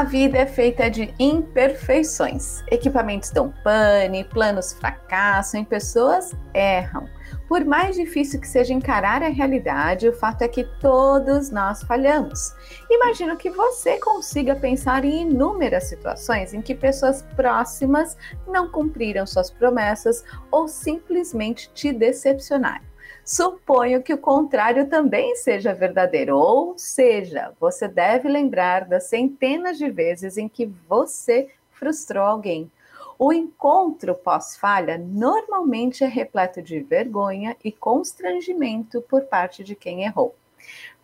A vida é feita de imperfeições. Equipamentos dão pane, planos fracassam e pessoas erram. Por mais difícil que seja encarar a realidade, o fato é que todos nós falhamos. Imagino que você consiga pensar em inúmeras situações em que pessoas próximas não cumpriram suas promessas ou simplesmente te decepcionaram. Suponho que o contrário também seja verdadeiro, ou seja, você deve lembrar das centenas de vezes em que você frustrou alguém. O encontro pós-falha normalmente é repleto de vergonha e constrangimento por parte de quem errou.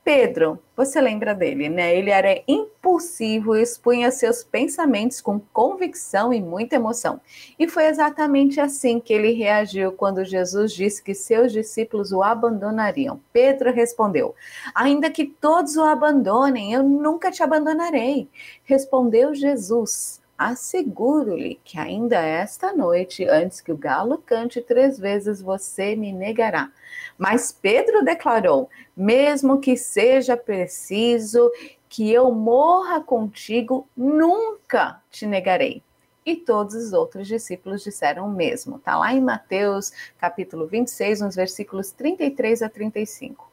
Pedro, você lembra dele, né? Ele era impulsivo e expunha seus pensamentos com convicção e muita emoção. E foi exatamente assim que ele reagiu quando Jesus disse que seus discípulos o abandonariam. Pedro respondeu: Ainda que todos o abandonem, eu nunca te abandonarei. Respondeu Jesus: Asseguro-lhe que ainda esta noite, antes que o galo cante três vezes, você me negará. Mas Pedro declarou: mesmo que seja preciso que eu morra contigo, nunca te negarei. E todos os outros discípulos disseram o mesmo. Está lá em Mateus, capítulo 26, nos versículos 33 a 35.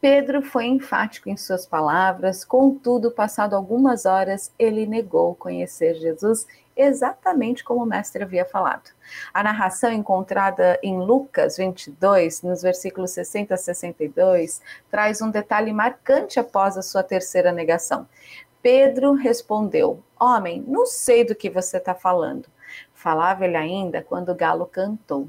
Pedro foi enfático em suas palavras, contudo, passado algumas horas, ele negou conhecer Jesus exatamente como o mestre havia falado. A narração encontrada em Lucas 22, nos versículos 60 a 62, traz um detalhe marcante após a sua terceira negação. Pedro respondeu: Homem, não sei do que você está falando. Falava ele ainda quando o galo cantou.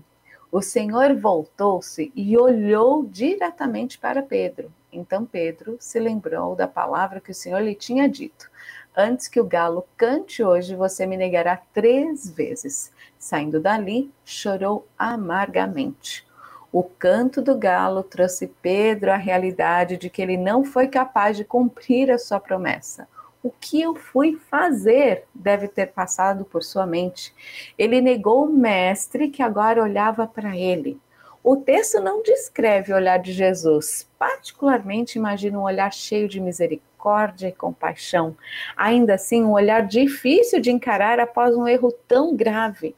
O Senhor voltou-se e olhou diretamente para Pedro. Então Pedro se lembrou da palavra que o Senhor lhe tinha dito: Antes que o galo cante hoje, você me negará três vezes. Saindo dali, chorou amargamente. O canto do galo trouxe Pedro à realidade de que ele não foi capaz de cumprir a sua promessa o que eu fui fazer deve ter passado por sua mente. Ele negou o mestre que agora olhava para ele. O texto não descreve o olhar de Jesus, particularmente imagina um olhar cheio de misericórdia e compaixão. Ainda assim, um olhar difícil de encarar após um erro tão grave.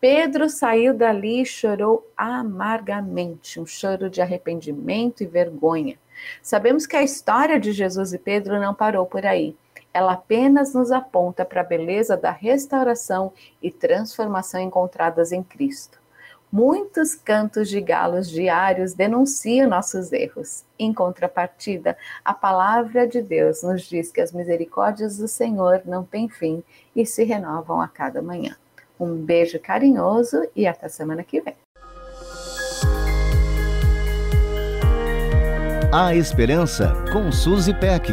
Pedro saiu dali e chorou amargamente, um choro de arrependimento e vergonha. Sabemos que a história de Jesus e Pedro não parou por aí ela apenas nos aponta para a beleza da restauração e transformação encontradas em Cristo. Muitos cantos de galos diários denunciam nossos erros. Em contrapartida, a palavra de Deus nos diz que as misericórdias do Senhor não têm fim e se renovam a cada manhã. Um beijo carinhoso e até semana que vem. A Esperança com Suzy Peck.